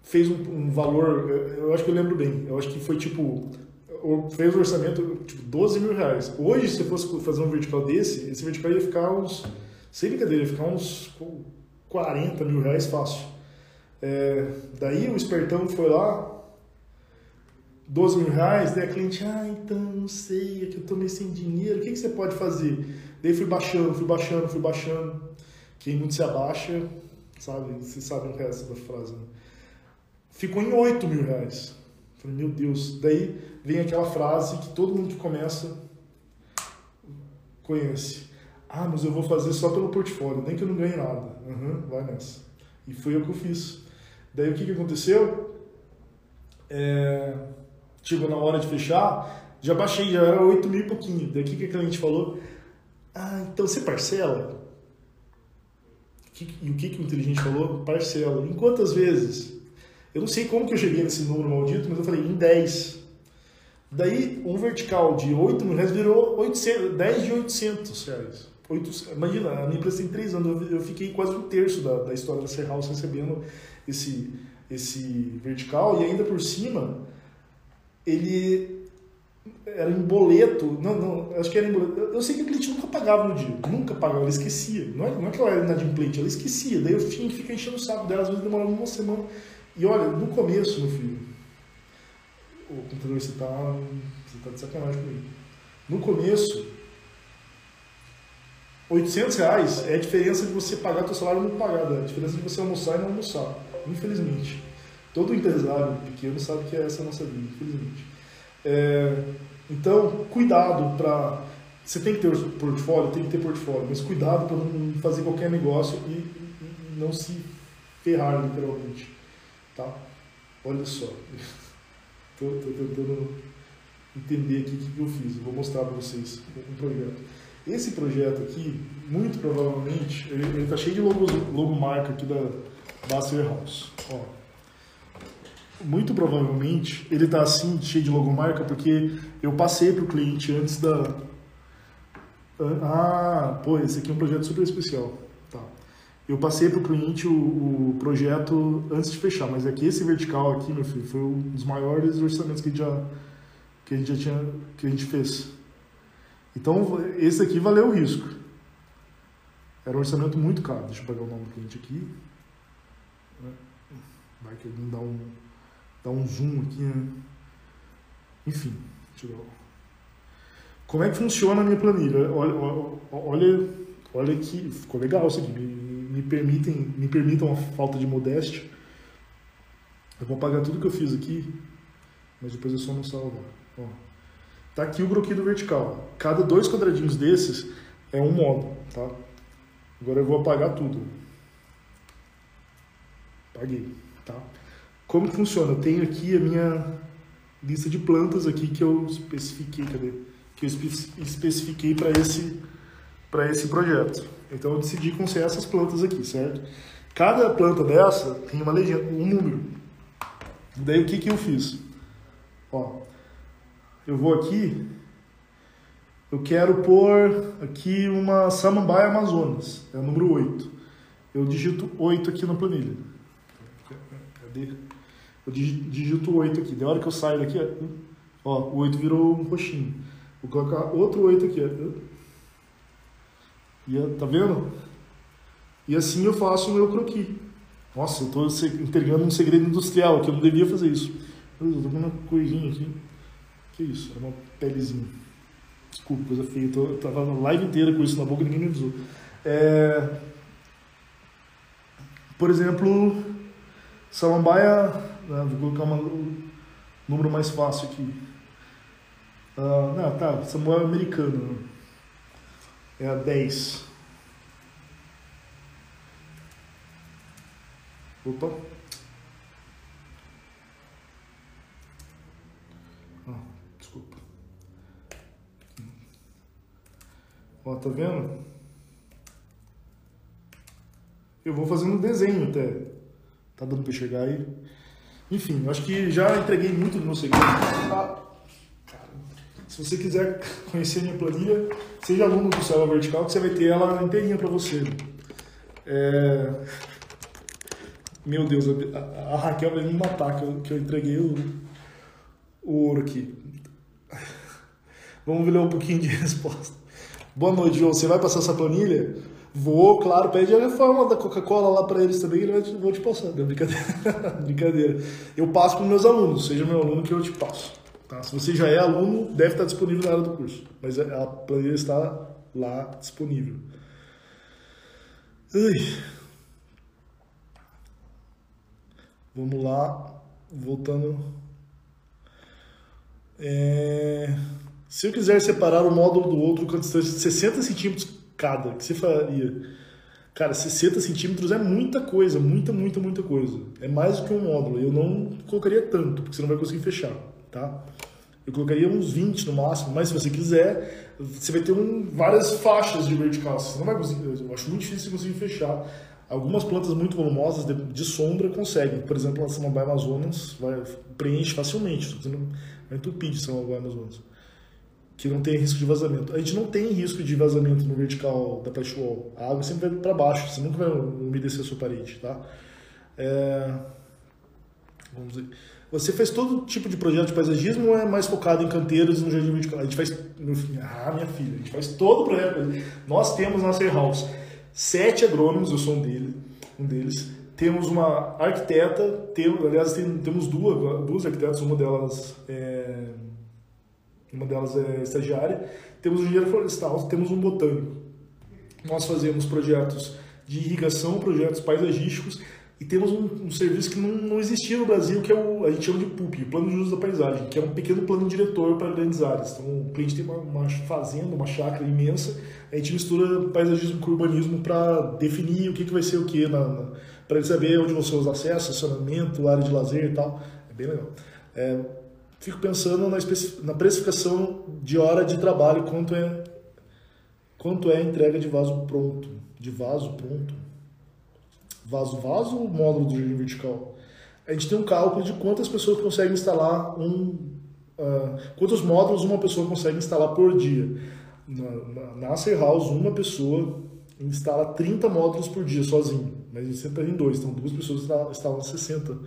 fez um, um, valor, eu acho que eu lembro bem, eu acho que foi tipo, fez um orçamento tipo 12 mil reais. Hoje, se fosse fazer um vertical desse, esse vertical ia ficar uns, sem brincadeira, ia ficar uns 40 mil reais fácil. É, daí o espertão foi lá, 12 mil reais, daí a cliente, ah, então, não sei, é que eu tô meio sem dinheiro, o que, que você pode fazer? Daí fui baixando, fui baixando, fui baixando. Quem muito se abaixa, sabe, vocês sabem o resto da frase, né? Ficou em 8 mil reais. Falei, meu Deus. Daí vem aquela frase que todo mundo que começa conhece. Ah, mas eu vou fazer só pelo portfólio, nem que eu não ganhe nada. Uhum, vai nessa. E foi o que eu fiz. Daí o que, que aconteceu? É... Chegou na hora de fechar, já baixei, já era 8 mil e pouquinho. O que, a cliente falou? Ah, então você parcela? E o que, que o inteligente falou? Parcela. Em quantas vezes? Eu não sei como que eu cheguei nesse número maldito, mas eu falei em 10. Daí, um vertical de 8 mil reais virou 800, 10 de 800 reais. 8, imagina, a minha empresa tem 3 anos, eu fiquei quase um terço da, da história da Serhouse recebendo esse, esse vertical, e ainda por cima, ele era em boleto, não, não, acho que era em boleto. Eu sei que a cliente nunca pagava no dia, nunca pagava, ela esquecia. Não é, não é que ela era inadimplente, ela esquecia. Daí eu tinha que ficar enchendo o saco dela, às vezes demorava uma semana. E olha, no começo, meu filho, o computador você tá, você tá de sacanagem comigo. No começo, 800 reais é a diferença de você pagar teu salário e não pagar, é a diferença de você almoçar e não almoçar, infelizmente. Todo empresário pequeno sabe que é essa a nossa vida, infelizmente. É, então, cuidado para. Você tem que ter portfólio, tem que ter portfólio, mas cuidado para não fazer qualquer negócio e, não se ferrar, literalmente. Tá? Olha só. Estou tentando entender aqui o que, eu fiz. Vou mostrar para vocês um projeto. Esse projeto aqui, muito provavelmente, ele está cheio de logos, logomarca aqui da Basser House. Ó. Muito provavelmente ele está assim, cheio de logomarca, porque eu passei para o cliente antes da. Ah, pô, esse aqui é um projeto super especial. Tá. Eu passei para o cliente o, projeto antes de fechar, mas é que esse vertical aqui, meu filho, foi um dos maiores orçamentos que a gente já, que a gente já tinha, que a gente fez. Então, esse aqui valeu o risco. Era um orçamento muito caro. Deixa eu pegar o nome do cliente aqui. Vai que alguém dá um, dá um zoom aqui, né? Enfim, deixa eu Como é que funciona a minha planilha? Olha, olha, olha que ficou legal isso aqui. Me, me permitem, me permitam a falta de modéstia. Eu vou apagar tudo que eu fiz aqui, mas depois é só não salvar. Ó. Tá aqui o broquido vertical. Cada dois quadradinhos desses é um modo, tá? Agora eu vou apagar tudo. Apaguei, tá? Como que funciona? Eu tenho aqui a minha lista de plantas aqui que eu especifiquei, cadê? Que eu especifiquei para esse para esse projeto. Então eu decidi com ser essas plantas aqui, certo? Cada planta dessa tem uma legenda, um número. Daí o que, que eu fiz? Ó, eu vou aqui, eu quero pôr aqui uma Samambaia Amazonas, é o número 8. Eu digito 8 aqui na planilha. Cadê? Eu digito 8 aqui. Da hora que eu saio daqui, ó, o 8 virou um roxinho. Vou colocar outro 8 aqui. Ó. E, tá vendo? E assim eu faço o meu croquis. Nossa, eu estou entregando um segredo industrial, que eu não devia fazer isso. Eu tô com uma coisinha aqui. Que isso? Era uma pelezinha. Desculpa, coisa feia. Eu, tava na live inteira com isso na boca e ninguém me avisou. É... Por exemplo, Samambaia. Né, vou colocar um número mais fácil aqui. Uh, não, tá, Samuel é americano. Né? é a 10. Opa. Ah, desculpa. Ó, tá vendo? Eu vou fazendo um desenho até. Tá dando pra chegar aí? Enfim, eu acho que já entreguei muito do meu segredo. Ah. Se você quiser conhecer minha planilha, seja aluno do Célula Vertical, que você vai ter ela inteirinha para você. É... Meu Deus, a, a, Raquel vai me matar que eu, que eu entreguei o, o ouro aqui. Vamos ler um pouquinho de resposta. Boa noite, João. Você vai passar essa planilha? Vou, claro, pede a reforma da Coca-Cola lá para eles também, que ele vai te, passar. Brincadeira. brincadeira. Eu passo para meus alunos, seja meu aluno que eu te passo. Tá? Se você já é aluno, deve estar disponível na área do curso, mas a planilha está lá disponível. Vamos lá, voltando. É... Se eu quiser separar o módulo do outro com a distância de 60 centímetros cada, que você faria? Cara, 60 centímetros é muita coisa, muita, muita, muita coisa. É mais do que um módulo. Eu não colocaria tanto, porque você não vai conseguir fechar, tá? Eu colocaria uns 20 no máximo, mas se você quiser, você vai ter um, várias faixas de vertical. Você não vai conseguir, eu acho muito difícil você conseguir fechar. Algumas plantas muito volumosas de, de sombra conseguem. Por exemplo, a Samambaia Amazonas vai, preenche facilmente. Você não vai entupir de Samambaia Amazonas. Que não tem risco de vazamento. A gente não tem risco de vazamento no vertical da patch wall. A água sempre vai para baixo, você nunca vai umedecer a sua parede, tá? É... Vamos ver. Você faz todo tipo de projeto de paisagismo ou é mais focado em canteiros e no jardim vertical? A gente faz. Ah, minha filha, a gente faz todo o projeto. Nós temos na Ser House sete agrônomos, eu sou um, dele, um deles. Temos uma arquiteta, temos, aliás, tem, temos duas, duas arquitetas, uma delas é, uma delas é estagiária. Temos um engenheiro florestal, temos um botânico. Nós fazemos projetos de irrigação, projetos paisagísticos e temos um, um, serviço que não, não, existia no Brasil, que é o, a gente chama de PUP, Plano de Uso da Paisagem, que é um pequeno plano diretor para grandes áreas. Então, o cliente tem uma, uma fazenda, uma chácara imensa, a gente mistura paisagismo com urbanismo para definir o que, que vai ser o que, para ele saber onde vão ser os acessos, estacionamento, área de lazer e tal. É bem legal. É, fico pensando na, na precificação de hora de trabalho, quanto é, quanto é a entrega de vaso pronto. De vaso pronto vaso vaso ou módulo de vertical? A gente tem um cálculo de quantas pessoas conseguem instalar um. Uh, quantos módulos uma pessoa consegue instalar por dia. Na, na, House, uma pessoa instala 30 módulos por dia sozinho, mas a gente sempre em dois, então duas pessoas instalam 60.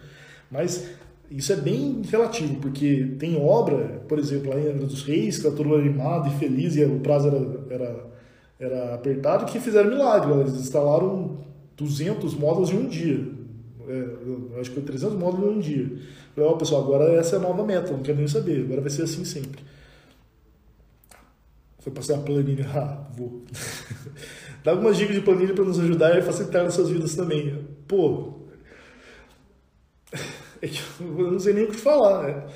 Mas isso é bem relativo, porque tem obra, por exemplo, lá dos Reis, que está todo animado e feliz, e o prazo era, era, era apertado, que fizeram milagre. Eles instalaram 200 módulos em um dia. É, acho que foi 300 módulos em um dia. Falei, ó, oh, pessoal, agora essa é a nova meta, não quero nem saber, agora vai ser assim sempre. Foi passar a planilha, ah, vou. Dá algumas dicas de planilha para nos ajudar e facilitar nossas vidas também. Pô, é que eu não sei nem o que falar. Né?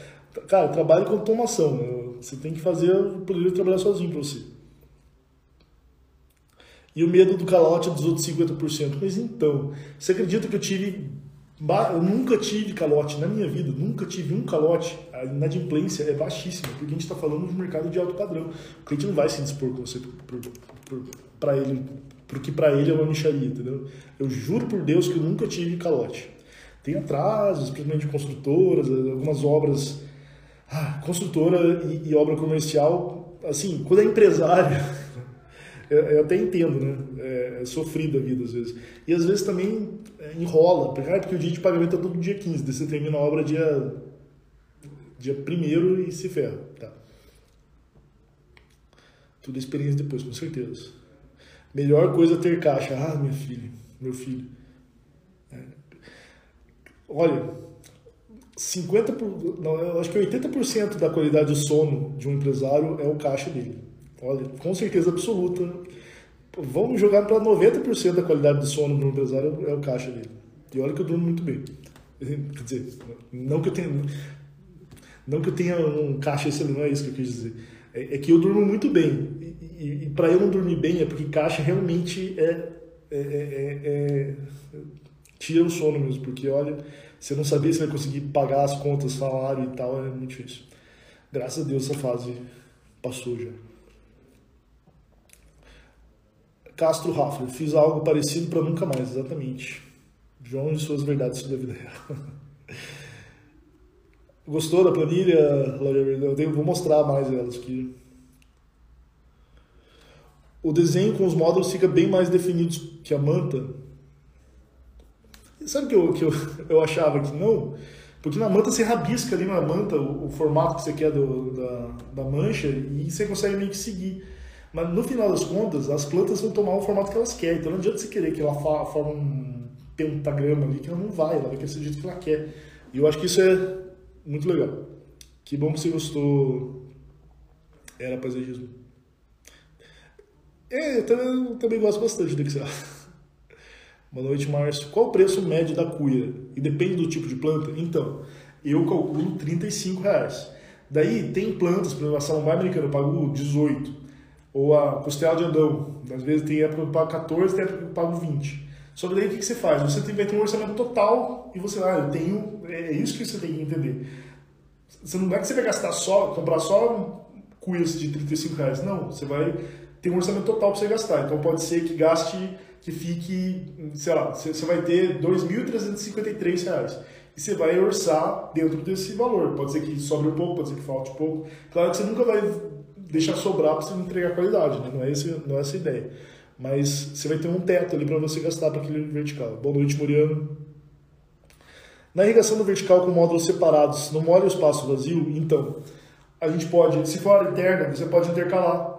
Cara, trabalho com automação. Você tem que fazer o planilha trabalhar sozinho para você. E o medo do calote dos outros 50%. Mas então, você acredita que eu tive. Eu nunca tive calote na minha vida, nunca tive um calote. A inadimplência é baixíssima, porque a gente está falando de um mercado de alto padrão. O cliente não vai se dispor com você para ele, porque para ele é uma micharia, entendeu? Eu juro por Deus que eu nunca tive calote. Tem atrasos, principalmente construtoras, algumas obras. Ah, construtora e, e obra comercial, assim, quando é empresário eu, eu até entendo, né? É, é sofrido a vida às vezes. E às vezes também é, enrola, porque, ah, porque o dia de pagamento é todo dia 15, daí você termina a obra dia, dia 1 e se ferra. Tá. Tudo experiência depois, com certeza. Melhor coisa é ter caixa. Ah, minha filha, meu filho. É. Olha, 50 por, não, eu acho que 80% da qualidade de sono de um empresário é o caixa dele. Olha, com certeza absoluta. Vamos jogar para 90% da qualidade do sono do empresário é o caixa dele. E olha que eu durmo muito bem. Quer dizer, não que eu tenha, não que eu tenha um caixa excelente, não é isso que eu quis dizer. É, é que eu durmo muito bem. E, e, e para eu não dormir bem é porque caixa realmente é, é, é, é tira o sono mesmo. Porque olha, você não saber se vai conseguir pagar as contas, salário e tal, é muito difícil. Graças a Deus essa fase passou já. Castro Raffler, fiz algo parecido para nunca mais, exatamente. João e suas verdades sobre a vida real. Gostou da planilha, Eu vou mostrar mais elas aqui. O desenho com os módulos fica bem mais definido que a manta. Sabe que eu, que eu, eu achava que não? Porque na manta você rabisca ali na manta o, o formato que você quer do, da, da mancha e você consegue meio que seguir. Mas no final das contas, as plantas vão tomar o formato que elas querem. Então não adianta você querer que ela forme um pentagrama ali, que ela não vai, ela vai crescer do jeito que ela quer. E eu acho que isso é muito legal. Que bom que você gostou. Era paisagismo. É, eu também, eu também gosto bastante do Excel. Boa noite, Márcio. Qual o preço médio da cuia? E depende do tipo de planta? Então, eu calculo 35 reais. Daí tem plantas, por exemplo, a samambaia americana eu pago 18. Ou a costela de andão. Às vezes tem época que eu pago 14, tem época que eu pago 20. Só que daí o que, que você faz? Você tem, vai ter um orçamento total e você, ah, eu tenho. É isso que você tem que entender. Você não é que você vai gastar só, comprar só cuias de 35 reais. Não, você vai ter um orçamento total para você gastar. Então pode ser que gaste, que fique, sei lá, você vai ter R$ 2.353 e você vai orçar dentro desse valor. Pode ser que sobre um pouco, pode ser que falte pouco. Claro que você nunca vai deixar sobrar para você entregar qualidade, né? não, é esse, não é essa a ideia. Mas você vai ter um teto ali para você gastar para aquele vertical. Boa noite, Muriano. Na irrigação do vertical com módulos separados, não molha o espaço vazio? Então, a gente pode, se for interna, você pode intercalar.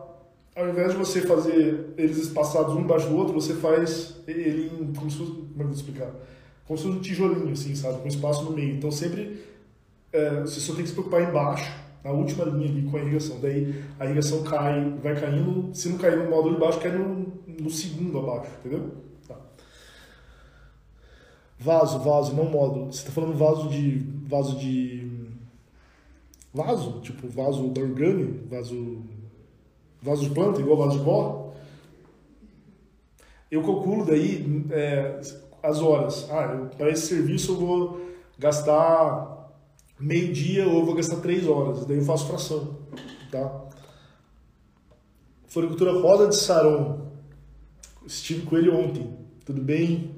Ao invés de você fazer eles espaçados um embaixo do outro, você faz ele em, como se fosse, como é eu vou explicar? Como se fosse um tijolinho, assim, sabe? Com espaço no meio. Então, sempre, é, você só tem que se preocupar embaixo, na última linha ali com a irrigação. Daí, a irrigação cai, vai caindo, se não cair no módulo de baixo, cai no, no segundo abaixo, entendeu? Vaso, vaso, não módulo. Você está falando vaso de. vaso de. Vaso? Tipo, vaso da orgânico? Vaso. Vaso de planta, igual vaso de pó? Eu calculo daí é, as horas. Ah, para esse serviço eu vou gastar meio dia ou eu vou gastar três horas. Daí eu faço fração. Tá? Floricultura Roda de Saron. Estive com ele ontem. Tudo bem?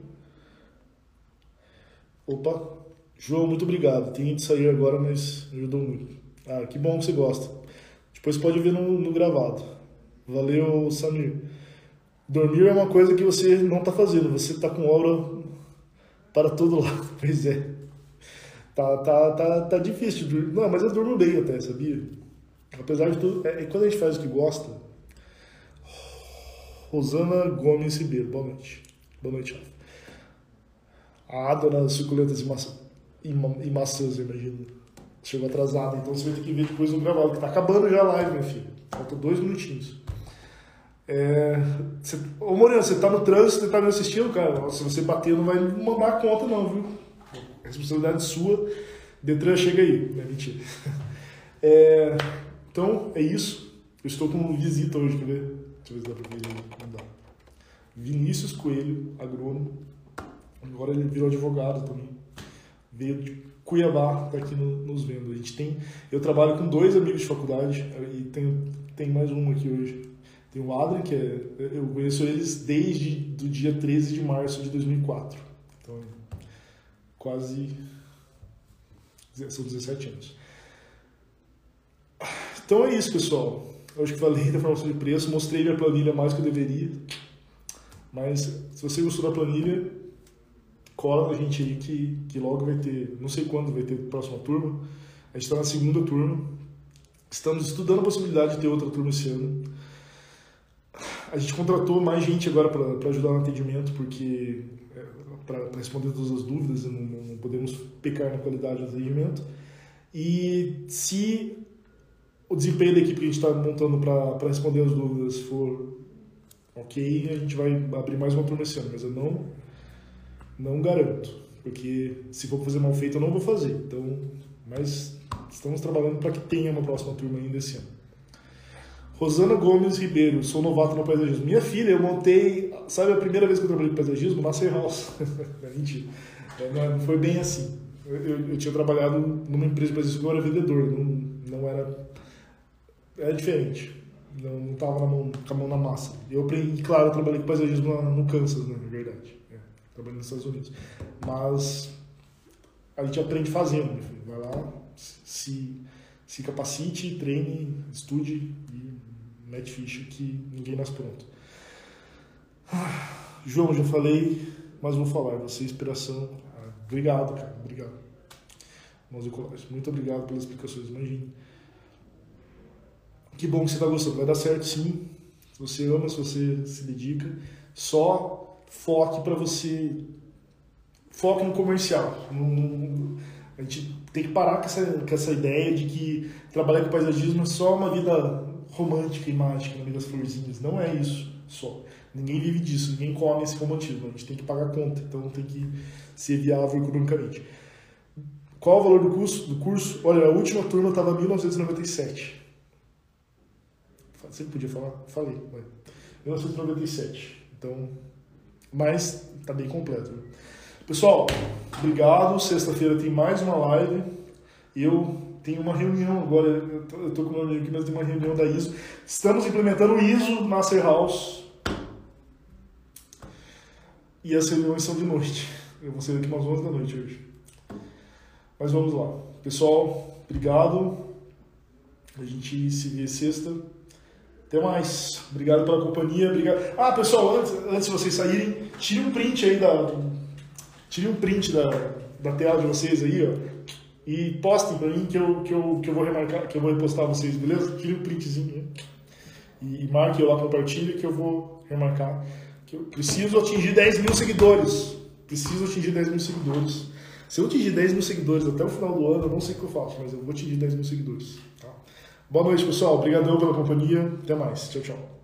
Opa, João, muito obrigado. Tinha de sair agora, mas ajudou muito. Ah, que bom que você gosta. Depois pode ver no, no gravado. Valeu, Samir. Dormir é uma coisa que você não está fazendo, você está com obra para todo lado. Pois é. Tá, tá, tá, tá difícil de dormir. Não, mas eu durmo bem até, sabia? Apesar de tudo, é, é quando a gente faz o que gosta. Rosana Gomes Ribeiro, boa noite. Boa noite, Rafa a Ada nas suculentas e, e, e maçãs, eu imagino. Chegou atrasada, então você vai ter que ver depois no gravado, que tá acabando já a live, meu filho. Faltam dois minutinhos. É, você, ô Moreno, você tá no trânsito e tá me assistindo, cara? Se você bater, não vai mandar a conta, não, viu? Responsabilidade sua. Detran, chega aí. Não é mentira. É, então, é isso. Eu estou com visita hoje, quer ver? Deixa eu ver se dá pra ver. Não dá. Vinícius Coelho, agrônomo. Agora ele virou advogado também. Veio de Cuiabá, tá aqui no, nos vendo. A gente tem, eu trabalho com dois amigos de faculdade e tem, tem mais um aqui hoje. Tem o Adrian, que é, eu conheço eles desde do dia 13 de março de 2004. Então, quase são 17 anos. Então é isso, pessoal. Eu acho que falei da informação de preço, mostrei minha planilha mais que eu deveria. Mas se você gostou da planilha, cola a gente aí que, que logo vai ter, não sei quando vai ter a próxima turma. A gente está na segunda turma. Estamos estudando a possibilidade de ter outra turma esse ano. A gente contratou mais gente agora para ajudar no atendimento, porque é, para responder todas as dúvidas, não, não, podemos pecar na qualidade do atendimento. E se o desempenho da equipe que a gente está montando para responder as dúvidas for ok, a gente vai abrir mais uma turma esse ano, mas eu não não garanto, porque se for fazer mal feito eu não vou fazer. Então, mas estamos trabalhando para que tenha uma próxima turma ainda esse ano. Rosana Gomes Ribeiro, sou novato no paisagismo. Minha filha, eu montei, sabe a primeira vez que eu trabalhei com paisagismo? Na House. Mentira. É, não foi bem assim. Eu, eu, eu, tinha trabalhado numa empresa de paisagismo eu era vendedor, não, não era. Era diferente. Não estava com a mão na massa. Eu aprendi, claro, eu trabalhei com paisagismo no Kansas, né, na verdade trabalhando nos Estados Unidos. Mas a gente aprende fazendo, né? vai lá, se, se capacite, treine, estude e mete ficha que ninguém nasce pronto. Ah, João, já falei, mas vou falar, você é inspiração. Obrigado, cara, obrigado. Muito obrigado pelas explicações, imagine. Que bom que você está gostando, vai dar certo sim. Se você ama, se você se dedica, só foque para você. Foque no comercial. A gente tem que parar com essa, com essa ideia de que trabalhar com paisagismo é só uma vida romântica e mágica no meio das florzinhas. Não é isso só. Ninguém vive disso, ninguém come esse romantismo. A gente tem que pagar conta, então tem que ser viável economicamente. Qual o valor do curso? Do curso? Olha, a última turma estava 1997. Você podia falar? Falei. 1997. Então, mas tá bem completo. Pessoal, obrigado. Sexta-feira tem mais uma live. Eu tenho uma reunião agora, eu tô, com uma reunião aqui, mas tem uma reunião da ISO. Estamos implementando o ISO Master House. E as reuniões são de noite. Eu vou sair daqui umas 11 da noite hoje. Mas vamos lá. Pessoal, obrigado. A gente se vê sexta. Até mais. Obrigado pela companhia. Obrigado. Ah, pessoal, antes, antes de vocês saírem, tire um print aí da. Tire um print da, da tela de vocês aí, ó. E postem pra mim que eu, que eu, que eu vou remarcar, que eu vou repostar vocês, beleza? Tire um printzinho aí. E, marque lá, compartilhe que eu vou remarcar. Que eu preciso atingir 10 mil seguidores. Preciso atingir 10 mil seguidores. Se eu atingir 10 mil seguidores até o final do ano, eu não sei o que eu faço, mas eu vou atingir 10 mil seguidores. Tá? Boa noite, pessoal. Obrigadão pela companhia. Até mais. Tchau, tchau.